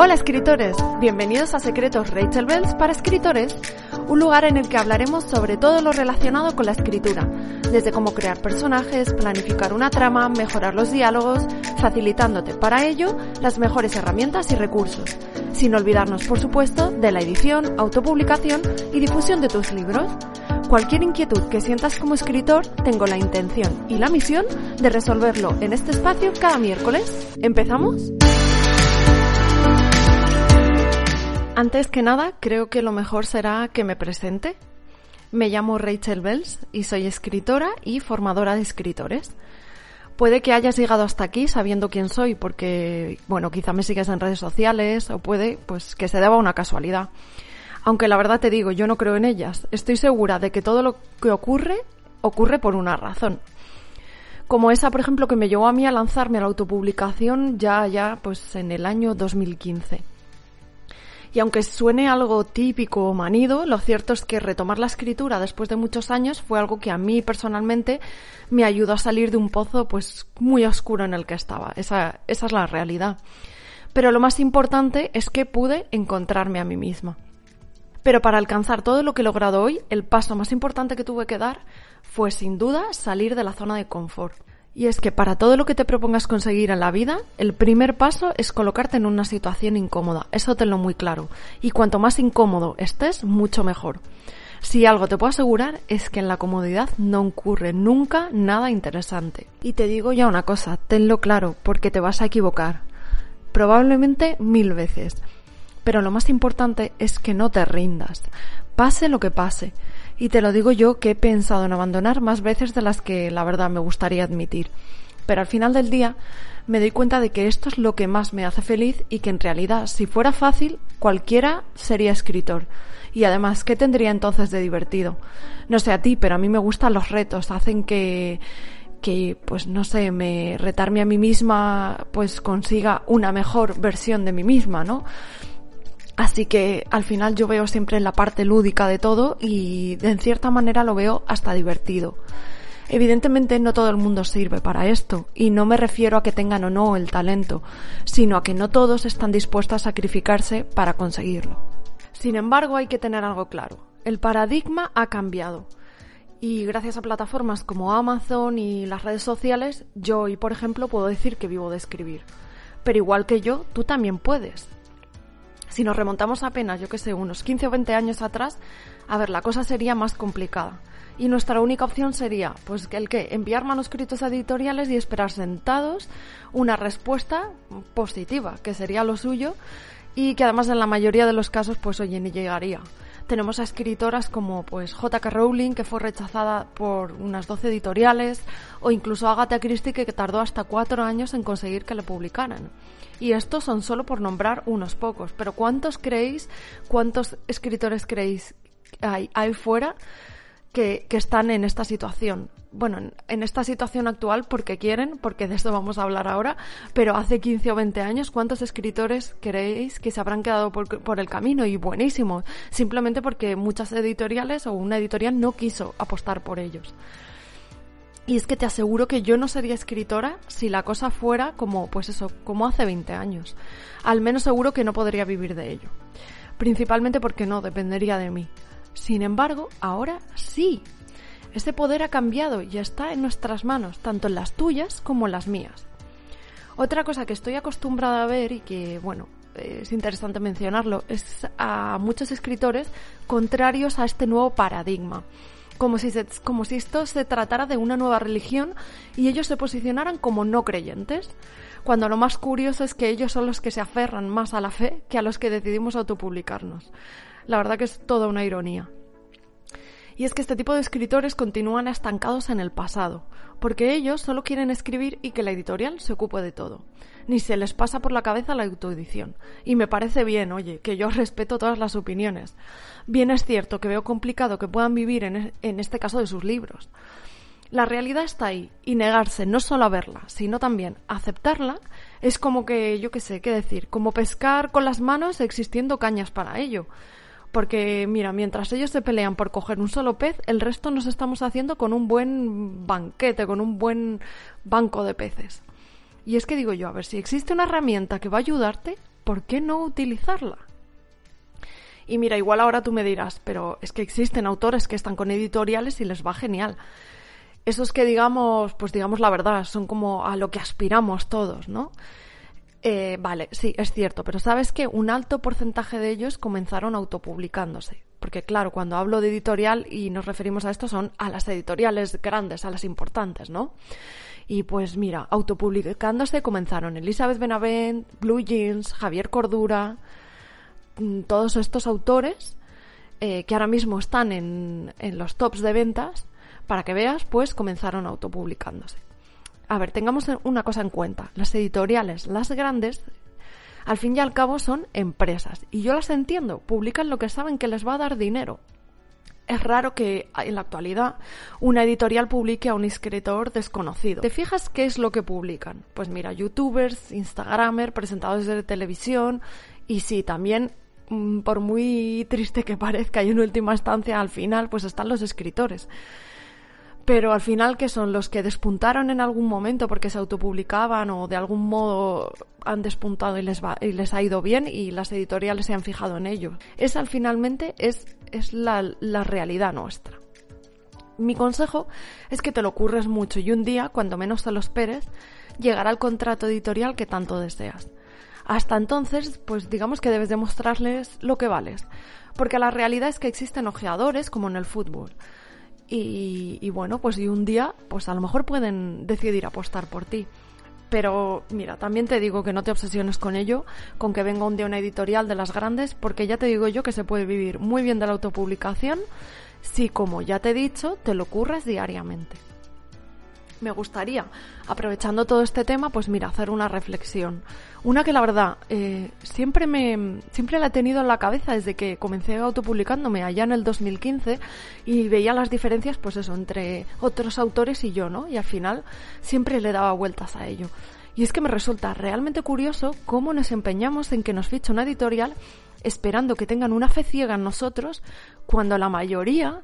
Hola escritores, bienvenidos a Secretos Rachel Bells para escritores, un lugar en el que hablaremos sobre todo lo relacionado con la escritura, desde cómo crear personajes, planificar una trama, mejorar los diálogos, facilitándote para ello las mejores herramientas y recursos, sin olvidarnos por supuesto de la edición, autopublicación y difusión de tus libros. Cualquier inquietud que sientas como escritor, tengo la intención y la misión de resolverlo en este espacio cada miércoles. ¿Empezamos? Antes que nada, creo que lo mejor será que me presente. Me llamo Rachel Bells y soy escritora y formadora de escritores. Puede que hayas llegado hasta aquí sabiendo quién soy porque, bueno, quizá me sigues en redes sociales o puede, pues, que se deba a una casualidad. Aunque la verdad te digo, yo no creo en ellas. Estoy segura de que todo lo que ocurre, ocurre por una razón. Como esa, por ejemplo, que me llevó a mí a lanzarme a la autopublicación ya, ya, pues en el año 2015. Y aunque suene algo típico o manido, lo cierto es que retomar la escritura después de muchos años fue algo que a mí personalmente me ayudó a salir de un pozo pues muy oscuro en el que estaba. Esa, esa es la realidad. Pero lo más importante es que pude encontrarme a mí misma. Pero para alcanzar todo lo que he logrado hoy, el paso más importante que tuve que dar fue sin duda salir de la zona de confort. Y es que para todo lo que te propongas conseguir en la vida, el primer paso es colocarte en una situación incómoda. Eso tenlo muy claro. Y cuanto más incómodo estés, mucho mejor. Si algo te puedo asegurar es que en la comodidad no ocurre nunca nada interesante. Y te digo ya una cosa, tenlo claro, porque te vas a equivocar. Probablemente mil veces. Pero lo más importante es que no te rindas. Pase lo que pase. Y te lo digo yo que he pensado en abandonar más veces de las que la verdad me gustaría admitir. Pero al final del día me doy cuenta de que esto es lo que más me hace feliz y que en realidad si fuera fácil cualquiera sería escritor. Y además, ¿qué tendría entonces de divertido? No sé a ti, pero a mí me gustan los retos, hacen que que pues no sé, me retarme a mí misma pues consiga una mejor versión de mí misma, ¿no? Así que al final yo veo siempre la parte lúdica de todo y de en cierta manera lo veo hasta divertido. Evidentemente no todo el mundo sirve para esto, y no me refiero a que tengan o no el talento, sino a que no todos están dispuestos a sacrificarse para conseguirlo. Sin embargo, hay que tener algo claro. El paradigma ha cambiado. Y gracias a plataformas como Amazon y las redes sociales, yo hoy, por ejemplo, puedo decir que vivo de escribir. Pero igual que yo, tú también puedes. Si nos remontamos apenas, yo que sé, unos 15 o 20 años atrás, a ver, la cosa sería más complicada. Y nuestra única opción sería, pues, el que enviar manuscritos editoriales y esperar sentados una respuesta positiva, que sería lo suyo, y que además en la mayoría de los casos, pues, oye, ni llegaría. Tenemos a escritoras como, pues, J.K. Rowling, que fue rechazada por unas 12 editoriales, o incluso Agatha Christie, que tardó hasta cuatro años en conseguir que le publicaran. Y estos son solo por nombrar unos pocos. Pero ¿cuántos creéis, cuántos escritores creéis hay, hay fuera que, están en esta situación? bueno, en esta situación actual porque quieren, porque de esto vamos a hablar ahora, pero hace 15 o 20 años, ¿cuántos escritores creéis que se habrán quedado por, por, el camino? Y buenísimo, simplemente porque muchas editoriales o una editorial no quiso apostar por ellos. Y es que te aseguro que yo no sería escritora si la cosa fuera como, pues eso, como hace 20 años. Al menos seguro que no podría vivir de ello. Principalmente porque no dependería de mí. Sin embargo, ahora sí. Ese poder ha cambiado y está en nuestras manos, tanto en las tuyas como en las mías. Otra cosa que estoy acostumbrada a ver y que, bueno, es interesante mencionarlo, es a muchos escritores contrarios a este nuevo paradigma como si, como si esto se tratara de una nueva religión y ellos se posicionaran como no creyentes, cuando lo más curioso es que ellos son los que se aferran más a la fe que a los que decidimos autopublicarnos. La verdad que es toda una ironía. Y es que este tipo de escritores continúan estancados en el pasado, porque ellos solo quieren escribir y que la editorial se ocupe de todo. Ni se les pasa por la cabeza la autoedición. Y me parece bien, oye, que yo respeto todas las opiniones. Bien es cierto que veo complicado que puedan vivir en, en este caso de sus libros. La realidad está ahí, y negarse no solo a verla, sino también a aceptarla, es como que, yo qué sé, qué decir, como pescar con las manos existiendo cañas para ello. Porque, mira, mientras ellos se pelean por coger un solo pez, el resto nos estamos haciendo con un buen banquete, con un buen banco de peces. Y es que digo yo, a ver, si existe una herramienta que va a ayudarte, ¿por qué no utilizarla? Y mira, igual ahora tú me dirás, pero es que existen autores que están con editoriales y les va genial. Esos que digamos, pues digamos la verdad, son como a lo que aspiramos todos, ¿no? Eh, vale, sí, es cierto, pero sabes que un alto porcentaje de ellos comenzaron autopublicándose. Porque claro, cuando hablo de editorial y nos referimos a esto son a las editoriales grandes, a las importantes, ¿no? Y pues mira, autopublicándose comenzaron Elizabeth Benavent, Blue Jeans, Javier Cordura, mm, todos estos autores eh, que ahora mismo están en, en los tops de ventas, para que veas, pues comenzaron autopublicándose. A ver, tengamos una cosa en cuenta. Las editoriales, las grandes, al fin y al cabo son empresas. Y yo las entiendo, publican lo que saben que les va a dar dinero es raro que en la actualidad una editorial publique a un escritor desconocido. ¿Te fijas qué es lo que publican? Pues mira, youtubers, instagramers, presentadores de televisión y sí, también mm, por muy triste que parezca y en última instancia al final pues están los escritores pero al final que son los que despuntaron en algún momento porque se autopublicaban o de algún modo han despuntado y les, ha ido bien y las editoriales se han fijado en ello. Esa finalmente es, es la, realidad nuestra. Mi consejo es que te lo ocurres mucho y un día, cuando menos te lo esperes, llegará el contrato editorial que tanto deseas. Hasta entonces, pues digamos que debes demostrarles lo que vales, porque la realidad es que existen ojeadores como en el fútbol. Y, bueno, pues y un día, pues a lo mejor pueden decidir apostar por ti. Pero mira, también te digo que no te obsesiones con ello, con que venga un día una editorial de las grandes, porque ya te digo yo que se puede vivir muy bien de la autopublicación si, como ya te he dicho, te lo ocurres diariamente me gustaría, aprovechando todo este tema, pues mira, hacer una reflexión. Una que la verdad eh, siempre me siempre la he tenido en la cabeza desde que comencé autopublicándome allá en el 2015 y veía las diferencias, pues eso, entre otros autores y yo, ¿no? Y al final siempre le daba vueltas a ello. Y es que me resulta realmente curioso cómo nos empeñamos en que nos fiche una editorial esperando que tengan una fe ciega en nosotros cuando la mayoría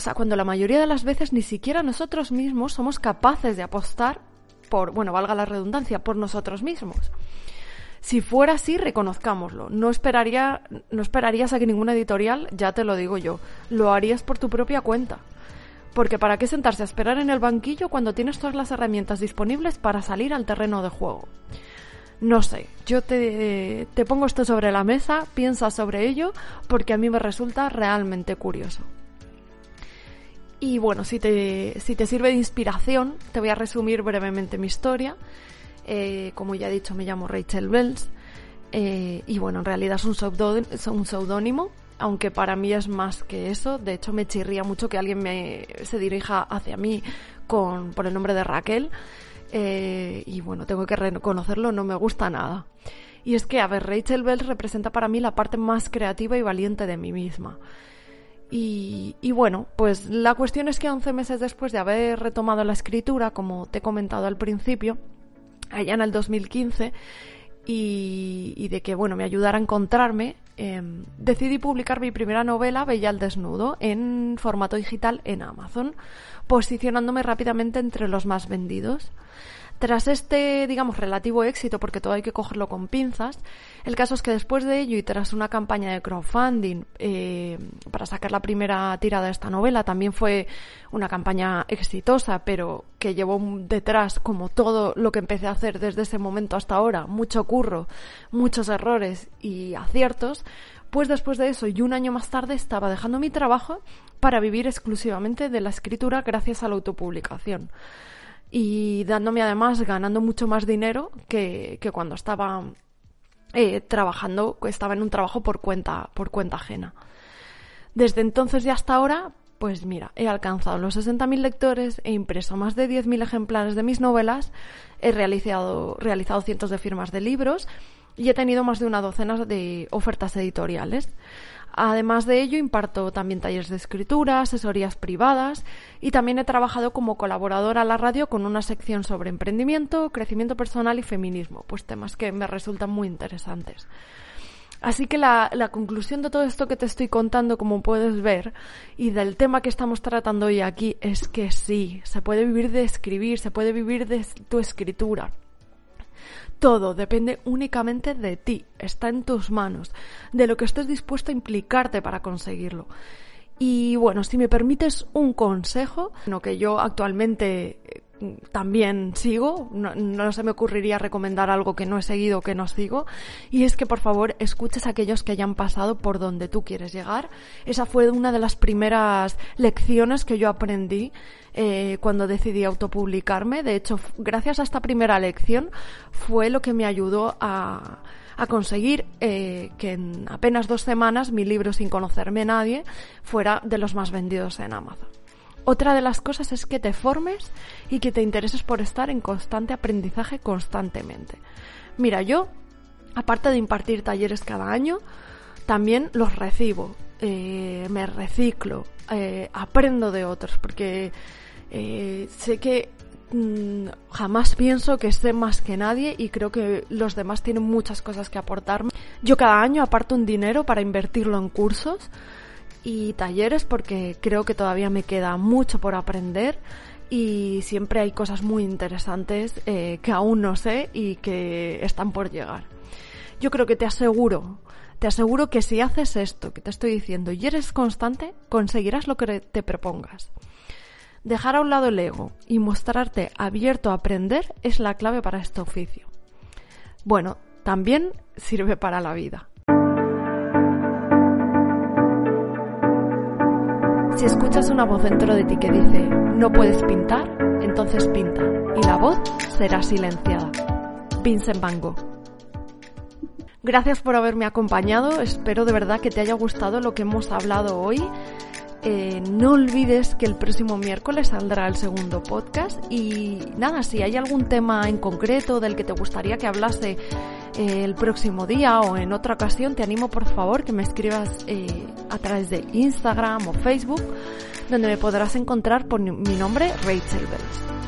sea, cuando la mayoría de las veces ni siquiera nosotros mismos somos capaces de apostar por, bueno, valga la redundancia, por nosotros mismos. Si fuera así, reconozcámoslo. No esperaría, no esperarías a que ninguna editorial, ya te lo digo yo, lo harías por tu propia cuenta. Porque ¿para qué sentarse a esperar en el banquillo cuando tienes todas las herramientas disponibles para salir al terreno de juego? No sé, yo te, te pongo esto sobre la mesa, piensa sobre ello, porque a mí me resulta realmente curioso. Y bueno, si te, si te sirve de inspiración, te voy a resumir brevemente mi historia. Eh, como ya he dicho, me llamo Rachel Wells. Eh, y bueno, en realidad es un seudónimo, aunque para mí es más que eso. De hecho, me chirría mucho que alguien me, se dirija hacia mí con, por el nombre de Raquel. Eh, y bueno, tengo que reconocerlo, no me gusta nada. Y es que, a ver, Rachel Wells representa para mí la parte más creativa y valiente de mí misma. Y, bueno, pues la cuestión es que 11 meses después de haber retomado la escritura, como te he comentado al principio, allá en el 2015, y, de que bueno me ayudara a encontrarme, em, decidí publicar mi primera novela, Bella al Desnudo, en formato digital en Amazon, posicionándome rápidamente entre los más vendidos. Tras este, digamos, relativo éxito, porque todo hay que cogerlo con pinzas, el caso es que después de ello y tras una campaña de crowdfunding eh, para sacar la primera tirada de esta novela, también fue una campaña exitosa, pero que llevó detrás, como todo lo que empecé a hacer desde ese momento hasta ahora, mucho curro, muchos errores y aciertos, pues después de eso y un año más tarde estaba dejando mi trabajo para vivir exclusivamente de la escritura gracias a la autopublicación y dándome además ganando mucho más dinero que, que cuando estaba eh, trabajando, estaba en un trabajo por cuenta, por cuenta ajena. Desde entonces y hasta ahora, pues mira, he alcanzado los 60.000 lectores, he impreso más de 10.000 ejemplares de mis novelas, he realizado, realizado cientos de firmas de libros y he tenido más de una docena de ofertas editoriales. Además de ello, imparto también talleres de escritura, asesorías privadas y también he trabajado como colaboradora a la radio con una sección sobre emprendimiento, crecimiento personal y feminismo, pues temas que me resultan muy interesantes. Así que la, la, conclusión de todo esto que te estoy contando, como puedes ver, y del tema que estamos tratando hoy aquí, es que sí, se puede vivir de escribir, se puede vivir de tu escritura todo depende únicamente de ti, está en tus manos, de lo que estés dispuesto a implicarte para conseguirlo. Y bueno, si me permites un consejo, lo que yo actualmente también sigo, no, se me ocurriría recomendar algo que no he seguido o que no sigo, y es que por favor escuches a aquellos que hayan pasado por donde tú quieres llegar. Esa fue una de las primeras lecciones que yo aprendí eh, cuando decidí autopublicarme. De hecho, gracias a esta primera lección fue lo que me ayudó a, a conseguir eh, que en apenas dos semanas mi libro Sin conocerme nadie fuera de los más vendidos en Amazon. Otra de las cosas es que te formes y que te intereses por estar en constante aprendizaje constantemente. Mira, yo, aparte de impartir talleres cada año, también los recibo, eh, me reciclo, eh, aprendo de otros, porque sé que mm, jamás pienso que sé más que nadie y creo que los demás tienen muchas cosas que aportarme. Yo cada año aparto un dinero para invertirlo en cursos y talleres porque creo que todavía me queda mucho por aprender y siempre hay cosas muy interesantes eh, que aún no sé y que están por llegar. Yo creo que te aseguro, te aseguro que si haces esto que te estoy diciendo y eres constante, conseguirás lo que te propongas. Dejar a un lado el ego y mostrarte abierto a aprender es la clave para este oficio. Bueno, también sirve para la vida. Si escuchas una voz dentro de ti que dice no puedes pintar, entonces pinta y la voz será silenciada. Vincent Van Gogh. Gracias por haberme acompañado, espero de verdad que te haya gustado lo que hemos hablado hoy. Eh, no olvides que el próximo miércoles saldrá el segundo podcast y nada, si hay algún tema en concreto del que te gustaría que hablase eh, el próximo día o en otra ocasión, te animo por favor que me escribas eh, a través de Instagram o Facebook, donde me podrás encontrar por mi nombre, Rachel Bells.